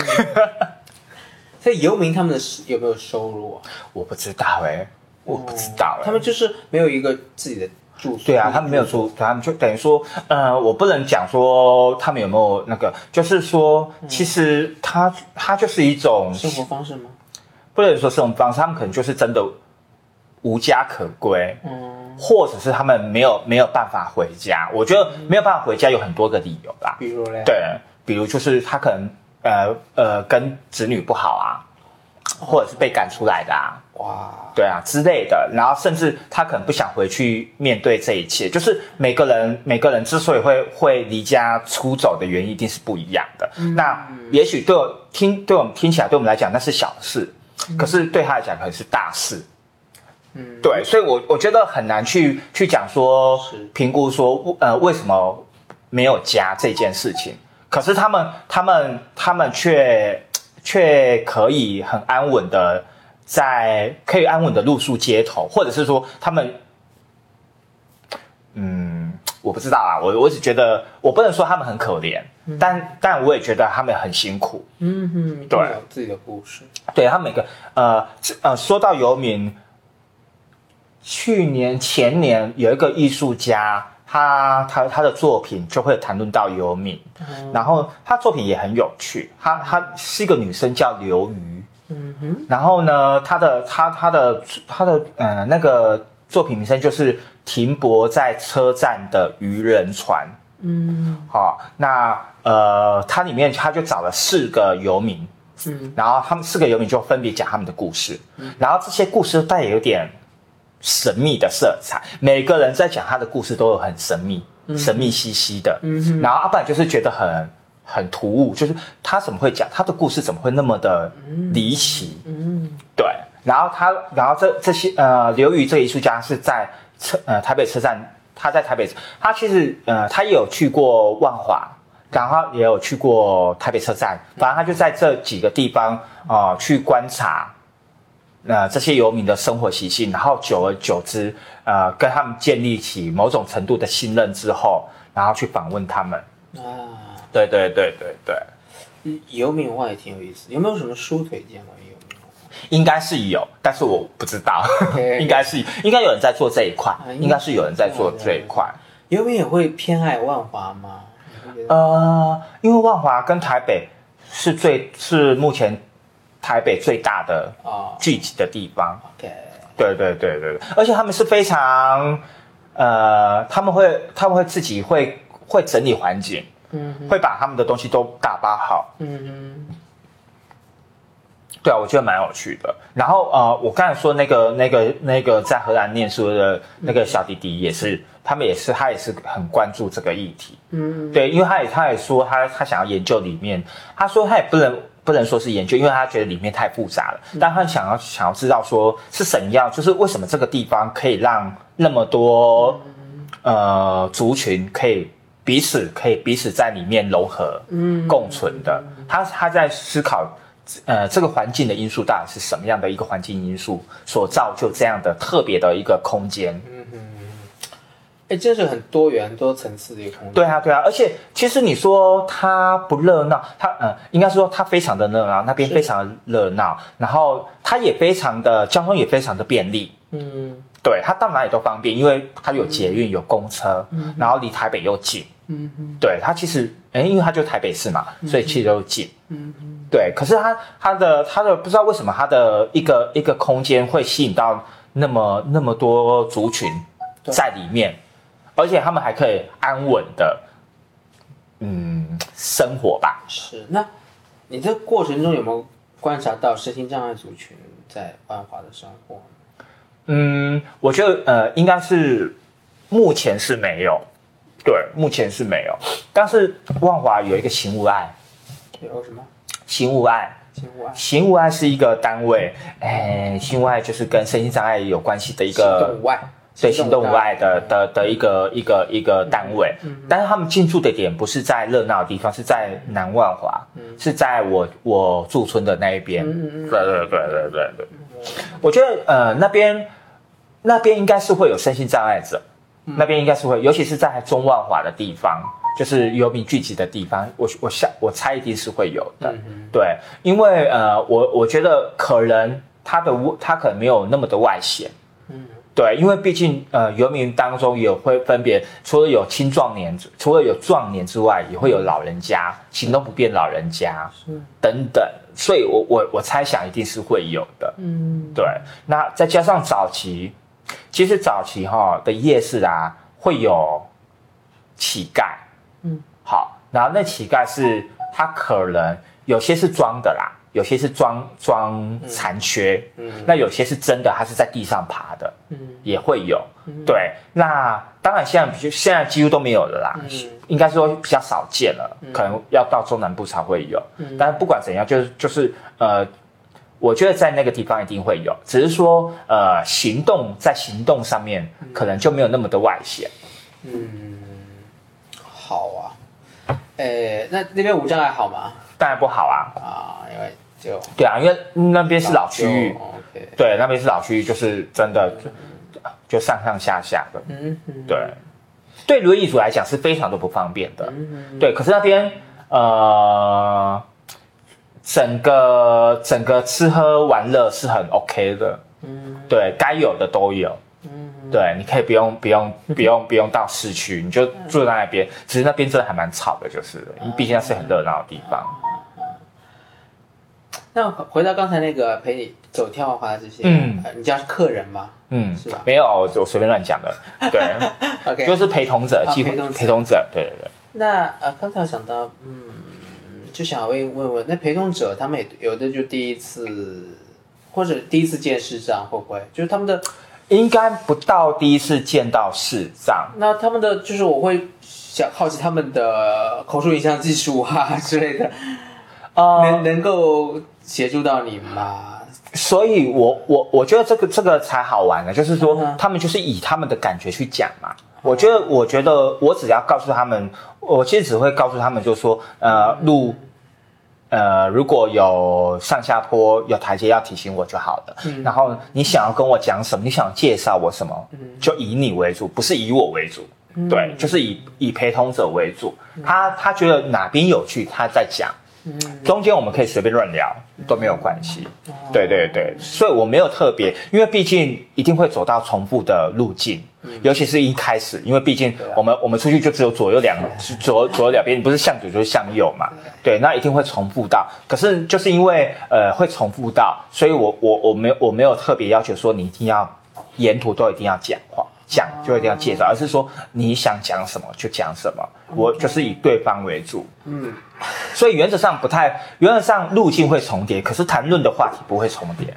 所以游民他们的有没有收入啊？我不知道哎、我不知道、欸。他们就是没有一个自己的住宿。对啊，他们没有住，他们就等于说，呃，我不能讲说他们有没有那个，就是说，其实他他就是一种生活方式吗？不能说生活方式，他们可能就是真的无家可归，嗯，或者是他们没有没有办法回家。我觉得没有办法回家有很多个理由啦，比如嘞，，对，比如就是他可能呃呃跟子女不好啊，或者是被赶出来的啊，哇，对啊之类的，然后甚至他可能不想回去面对这一切，就是每个人每个人之所以会会离家出走的原因一定是不一样的。那也许对我听对我们听起来对我们来讲那是小事，可是对他来讲可能是大事。嗯，对，所以我我觉得很难去去讲说评估说呃为什么没有家这件事情，可是他们他们他们却却可以很安稳的在可以安稳的露宿街头，或者是说他们嗯我不知道啊，我我只觉得我不能说他们很可怜，但但我也觉得他们很辛苦。嗯哼，对有自己的故事。对他每个呃呃，说到游民，去年前年有一个艺术家，他他他的作品就会谈论到游民，然后他作品也很有趣，他他是一个女生叫刘瑜，嗯哼，然后呢，他的他他的他的呃那个作品名称就是停泊在车站的渔人船。嗯。好、那呃，它里面他就找了四个游民，嗯。然后他们四个游民就分别讲他们的故事，嗯。然后这些故事带有点神秘的色彩，每个人在讲他的故事都有很神秘、神秘兮兮的，嗯哼。然后阿不然就是觉得很很突兀，就是他怎么会讲他的故事怎么会那么的离奇？嗯对，然后他，然后这这些呃，刘宇这艺术家是在车呃台北车站，他在台北，他其实呃他也有去过万华，然后也有去过台北车站，反正他就在这几个地方啊、呃去观察。呃，这些游民的生活习性，然后久而久之，呃，跟他们建立起某种程度的信任之后，然后去访问他们。啊，对对对对对，游民文化也挺有意思。有没有什么书推荐关于游民文化？应该是有，但是我不知道，*laughs* 应该是应该有人在做这一块，应该是有人在做这一块。游民也会偏爱万华吗？呃，因为万华跟台北是最是目前台北最大的啊聚集的地方。，OK，对对对对，对而且他们是非常呃，他们会他们会自己会会整理环境，嗯哼。会把他们的东西都打包好。嗯对啊，我觉得蛮有趣的。然后呃，我刚才说那个那个那个在荷兰念书的那个小弟弟也是，他们也是他也是很关注这个议题。嗯。对，因为他也他也说他他想要研究里面，他说他也不能不能说是研究，因为他觉得里面太复杂了，但他想要想要知道说是怎样，就是为什么这个地方可以让那么多呃族群可以彼此可以彼此在里面融合、嗯。共存的，他他在思考。呃，这个环境的因素到底是什么样的一个环境因素所造就这样的特别的一个空间？嗯哼，哎，这是很多元多层次的一个空间。对啊，对啊，而且其实你说它不热闹，它呃，应该说它非常的热闹，那边非常的热闹，然后它也非常的交通也非常的便利，嗯。对，它到哪里都方便，因为它有捷运、有公车，然后离台北又近，嗯哼对，它其实哎，因为它就台北市嘛，所以其实都近，嗯哼对，可是它它的它的不知道为什么它的一个一个空间会吸引到那么那么多族群在里面，而且他们还可以安稳的嗯生活吧。是。那你这过程中有没有观察到身心障碍族群在万华的生活？嗯，我觉得呃应该是目前是没有，对，目前是没有，但是万华有一个行无碍，有什么？行无碍。情户爱？行无碍是一个单位，哎，行无碍就是跟身心障碍有关系的一行个动无碍，对行动无碍的的的一个一个一个单位，但是他们进驻的点不是在热闹的地方，是在南万华，是在我我驻村的那一边。嗯嗯嗯。对对对对对。对，我觉得呃那边那边应该是会有身心障碍者，那边应该是会，尤其是在中万华的地方，就是游民聚集的地方，我我想我猜一定是会有的。嗯对，因为呃，我我觉得可能他的他可能没有那么的外显，对，因为毕竟呃，游民当中也会分别，除了有青壮年，除了有壮年之外，也会有老人家、行动不便老人家等等，所以我我我猜想一定是会有的。嗯，对，那再加上早期，其实早期哈的夜市啊，会有乞丐，嗯，好，然后那乞丐是他可能有些是装的啦，有些是装装残缺，嗯。那有些是真的，他是在地上爬的，嗯。也会有。对，那当然现在比现在几乎都没有了啦，嗯。应该说比较少见了，可能要到中南部才会有。嗯。但是不管怎样，就是就是呃，我觉得在那个地方一定会有，只是说呃，行动在行动上面可能就没有那么的外显。嗯，好啊。诶，那那边无障碍好吗？当然不好啊，啊，因为就对啊，因为那边是老区域，对，那边是老区域，就是真的就上上下下的，嗯嗯，对，对轮椅族来讲是非常的不方便的，嗯对，可是那边呃，整个整个吃喝玩乐是很 OK 的，嗯对，该有的都有。嗯对，你可以不用不用 *laughs* 不用不用到市区，你就住在那边。只是那边真的还蛮吵的，就是了因为毕竟那是很热闹的地方。那回到刚才那个陪你走跳花花这些，嗯呃你家是客人吗嗯是吧，没有，我我随便乱讲的。*laughs* 对，？OK，就是陪同者，啊几乎陪同者陪同者。对对对。那呃，刚才我想到，嗯，就想问问问，那陪同者他们也有的就第一次，或者第一次见视障会不会？就是他们的，应该不到第一次见到视障，那他们的就是我会想好奇他们的口述影像技术啊 *laughs* 之类的，呃，能能够协助到你吗？所以我我我觉得这个这个才好玩呢，就是说嗯他们就是以他们的感觉去讲嘛。我觉得我觉得我只要告诉他们，我其实只会告诉他们，就是说呃路。呃，如果有上下坡、有台阶要提醒我就好了。嗯然后你想要跟我讲什么，你想介绍我什么，就以你为主，不是以我为主。嗯对，就是以以陪同者为主。他他觉得哪边有趣，他在讲。嗯中间我们可以随便乱聊都没有关系。哦对对对，所以我没有特别，因为毕竟一定会走到重复的路径，尤其是一开始，因为毕竟我们我们出去就只有左右两左左右两边，你不是向左就是向右嘛，对，那一定会重复到。可是就是因为呃会重复到，所以我我我没有我没有特别要求说你一定要沿途都一定要讲话。讲就一定要介绍，而是说你想讲什么就讲什么，我就是以对方为主。嗯，所以原则上不太，原则上路径会重叠，可是谈论的话题不会重叠，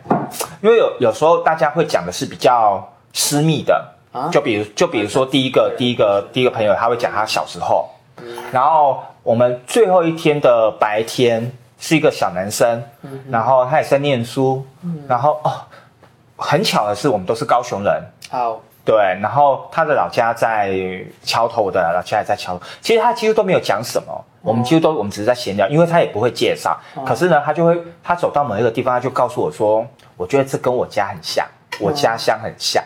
因为有有时候大家会讲的是比较私密的，啊？就比如就比如说第一个第一个第一个朋友他会讲他小时候，然后我们最后一天的白天是一个小男生，然后他也在念书，然后哦，很巧的是我们都是高雄人，好，对，然后他的老家在桥头，的老家也在桥头。其实他几乎都没有讲什么，我们几乎都我们只是在闲聊，因为他也不会介绍。可是呢，他就会他走到某一个地方，他就告诉我说，我觉得这跟我家很像，我家乡很像。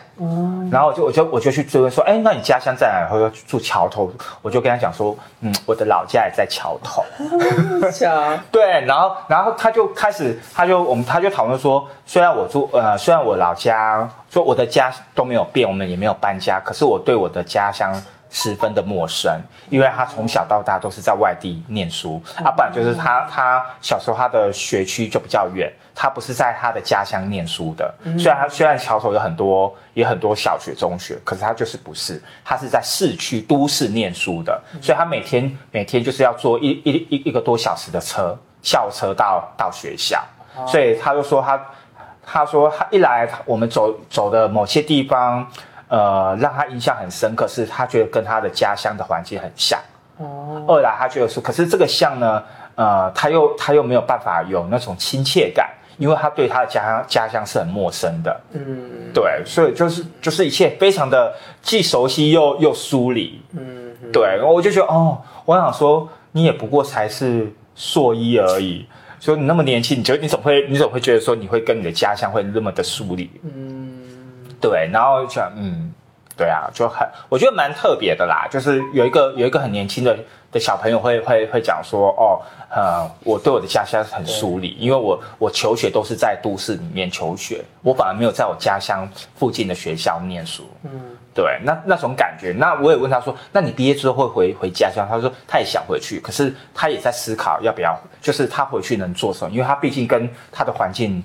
然后我就我就我就去追问说，哎，那你家乡在哪？然后又住桥头。我就跟他讲说，嗯，我的老家也在桥头。*laughs* 桥，*laughs* 对，然后然后他就开始，他就我们他就讨论说，虽然我住呃，虽然我老家说我的家都没有变，我们也没有搬家，可是我对我的家乡十分的陌生，因为他从小到大都是在外地念书，啊，不然就是他他小时候他的学区就比较远，他不是在他的家乡念书的，虽然他虽然桥头有很多也很多小学中学，可是他就是不是，他是在市区都市念书的，所以他每天每天就是要坐一一一一个多小时的车校车到到学校，所以他就说他他说他一来我们走走的某些地方，呃，让他印象很深刻，是他觉得跟他的家乡的环境很像。哦，二来他觉得说，可是这个像呢，呃，他又他又没有办法有那种亲切感，因为他对他的家乡家乡是很陌生的。嗯对，所以就是就是一切非常的既熟悉又又疏离。嗯，对，我就觉得哦，我想说你也不过才是硕一而已，所以你那么年轻，你觉得你总会你总会觉得说你会跟你的家乡会那么的疏离。嗯，对，然后就想嗯，对啊，就很我觉得蛮特别的啦，就是有一个有一个很年轻的的小朋友会会会讲说，哦，呃，我对我的家乡很疏离，因为我我求学都是在都市里面求学，我反而没有在我家乡附近的学校念书。嗯，对，那那种感觉，那我也问他说，那你毕业之后会回回家乡？他说他也想回去，可是他也在思考要不要，就是他回去能做什么，因为他毕竟跟他的环境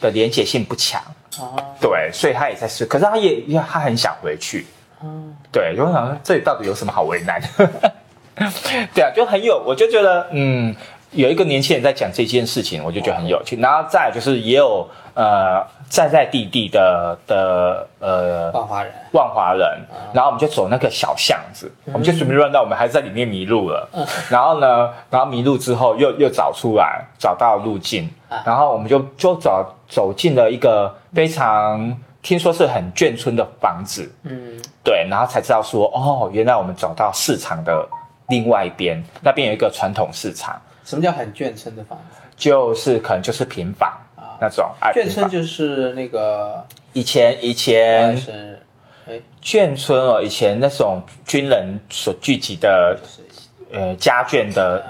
的连结性不强。哦，对，所以他也在试，可是他也因为他很想回去，嗯，对，就想说这里到底有什么好为难？的？*laughs* 对啊，就很有，我就觉得，嗯，有一个年轻人在讲这件事情，我就觉得很有趣。然后再就是也有呃在在地地的的呃万华人，万华人，然后我们就走那个小巷子，我们就准备乱到，我们还在里面迷路了。然后呢，然后迷路之后又又找出来，找到路径，然后我们就就走走进了一个非常听说是很眷村的房子，嗯，对，然后才知道说，哦，原来我们走到市场的另外一边，那边有一个传统市场，什么叫很眷村的房子？就是可能就是平房啊。那种，哎眷村就是那个以前以前，哎，眷村哦，以前那种军人所聚集的是。呃家眷的，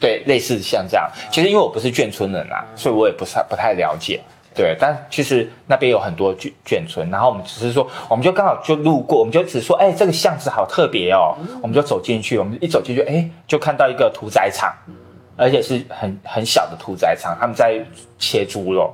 对，类似像这样。其实因为我不是眷村人啦，所以我也不是不太了解。对，但其实那边有很多眷眷村，然后我们只是说，我们就刚好就路过，我们就只说，哎，这个巷子好特别哦，我们就走进去，我们一走进去，哎，就看到一个屠宰场，而且是很很小的屠宰场，他们在切猪肉，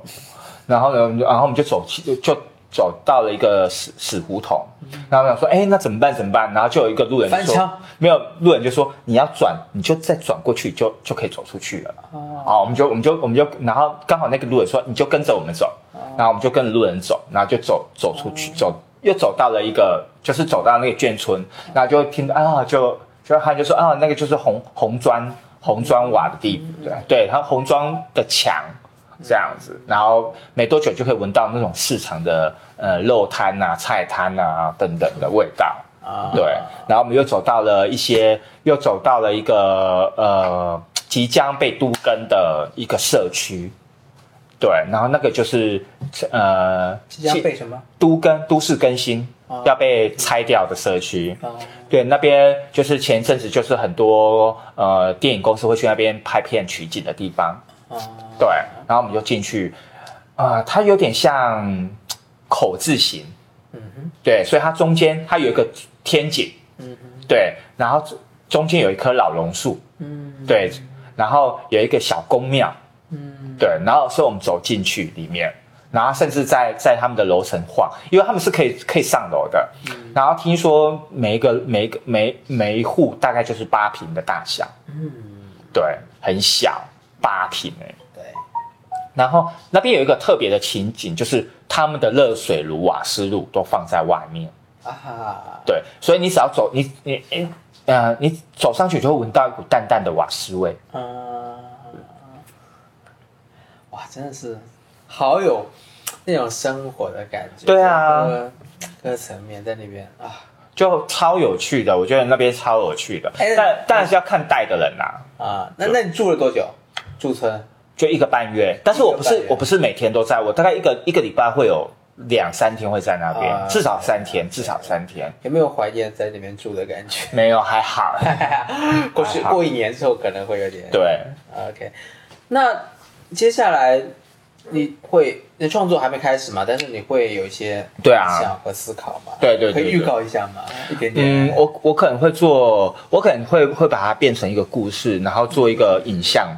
然后呢，然后我们就走就就走到了一个死死胡同，然后我想说，哎，那怎么办？怎么办？然后就有一个路人就说翻墙，没有路人就说你要转，你就再转过去就就可以走出去了。哦，好，我们就我们就我们就，然后刚好那个路人说你就跟着我们走，然后我们就跟着路人走，然后就走走出去，走又走到了一个就是走到那个眷村，然后就听到啊，就就他就说啊，那个就是红红砖红砖瓦的地，对对，它红砖的墙这样子，然后没多久就可以闻到那种市场的呃肉摊啊、菜摊啊等等的味道。啊，对，然后我们又走到了一些，又走到了一个呃即将被都更的一个社区，对，然后那个就是呃即将被什么？都更都市更新哦要被拆掉的社区，啊，对，那边就是前一阵子就是很多呃电影公司会去那边拍片取景的地方，啊，对，然后我们就进去，啊、它有点像口字形，嗯哼，对，所以它中间它有一个天井，嗯哼，对，然后中间有一棵老榕树，嗯，对，然后有一个小宫庙，嗯，对，然后所以我们走进去里面，然后甚至在在他们的楼层晃，因为他们是可以可以上楼的，嗯。然后听说每一个每一个每每一户大概就是八平的大小，嗯，对，很小，八平哎、对，然后那边有一个特别的情景，就是他们的热水炉、瓦斯炉都放在外面。啊哈，对，所以你只要走，你你诶呃，你走上去就会闻到一股淡淡的瓦斯味。嗯，哇，真的是好有那种生活的感觉。对啊各层面在那边啊就超有趣的，我觉得那边超有趣的，但但是要看带的人啦、啊，那那你住了多久？驻村就一个半月。但是我不是我不是每天都在，我大概一个一个礼拜会有两三天会在那边，啊至少三天，至少三天。有没有怀念在那边住的感觉？没有 *laughs* 还好，过去过一年之后可能会有点对，OK，那接下来你会你的创作还没开始嘛？但是你会有一些对啊想和思考嘛？对对对对可以预告一下嘛？一点点。嗯，我我可能会做，我可能会会把它变成一个故事，然后做一个影像，啊，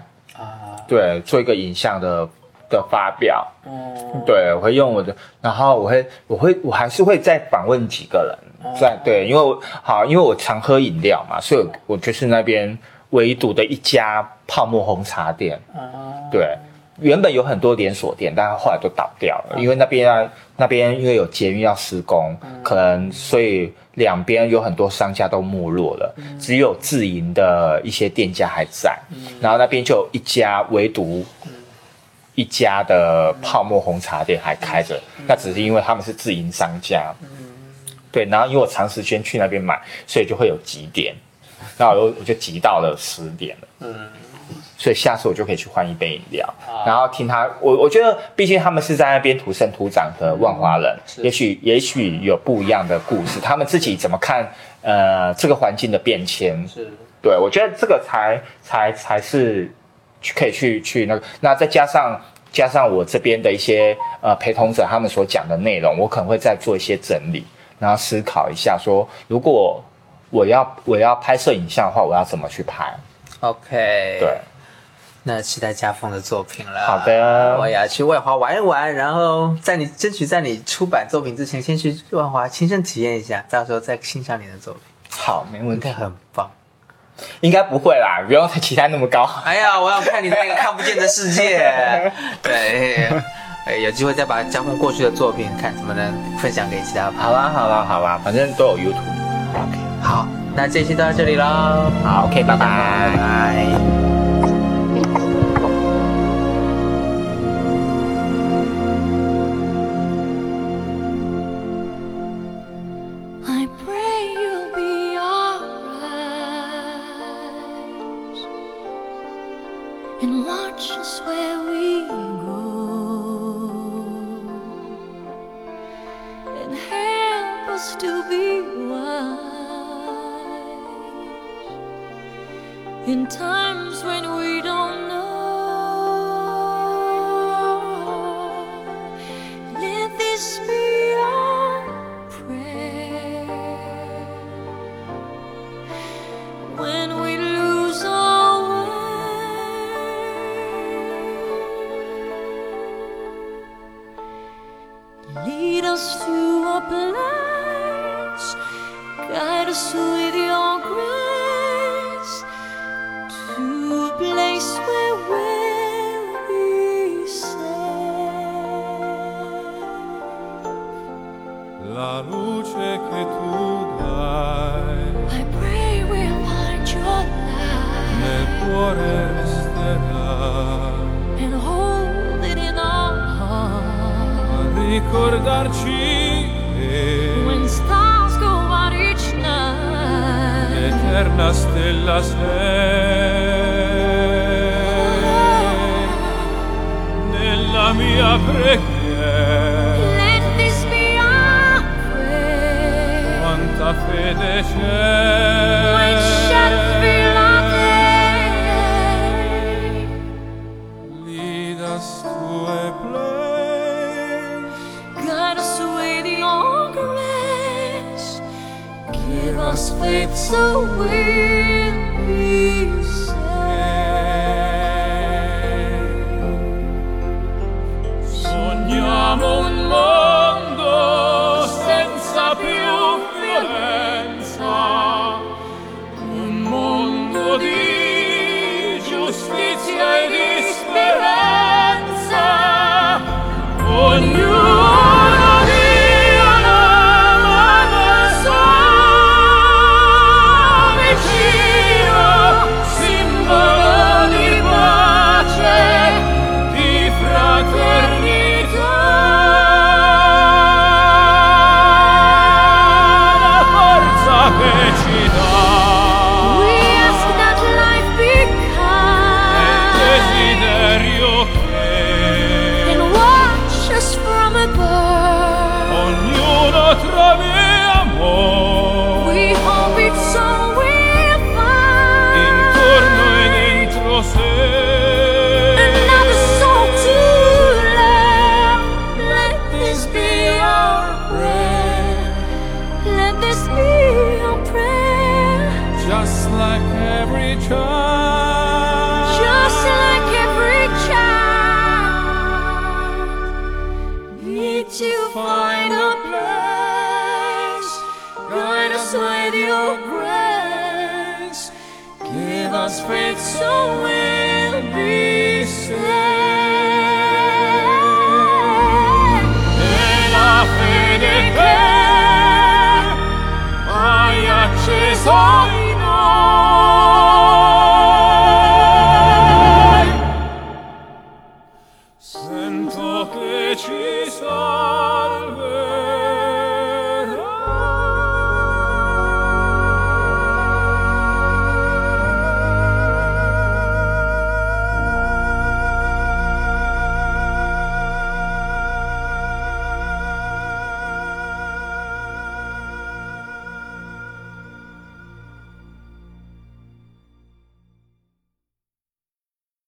对，做一个影像的的发表。嗯，对，我会用我的，然后我会，我会，我还是会再访问几个人，在对，因为我好，因为我常喝饮料嘛，所以我我就是那边唯独的一家泡沫红茶店，嗯，对，原本有很多连锁店，但是后来都倒掉了，因为那边啊，那边因为有捷运要施工，可能所以两边有很多商家都没落了，只有自营的一些店家还在，然后那边就有一家唯独。一家的泡沫红茶店还开着，那只是因为他们是自营商家，对，然后因为我长时间去那边买，所以就会有几点，然后我就我就急到了十点了，所以下次我就可以去换一杯饮料，然后听他。我我觉得，毕竟他们是在那边土生土长的万华人，是也许也许有不一样的故事，他们自己怎么看呃这个环境的变迁？是对，我觉得这个才才才是去可以去去那个，那再加上加上我这边的一些呃陪同者他们所讲的内容，我可能会再做一些整理，然后思考一下说，如果我要我要拍摄影像的话，我要怎么去拍？OK，对，那期待家风的作品了。好的我也要去万华玩一玩，然后在你争取在你出版作品之前，先去万华亲身体验一下，到时候再欣赏你的作品，好，没问题应该，很棒。应该不会啦，不用期待那么高。*laughs* 哎呀，我要看你的那个看不见的世界。*laughs* 对，哎，有机会再把家风过去的作品看怎么能分享给其他朋友。好啦，好啦，好啦，反正都有 YouTube。OK，好，那这期就到这里喽。好，OK，拜拜拜拜。su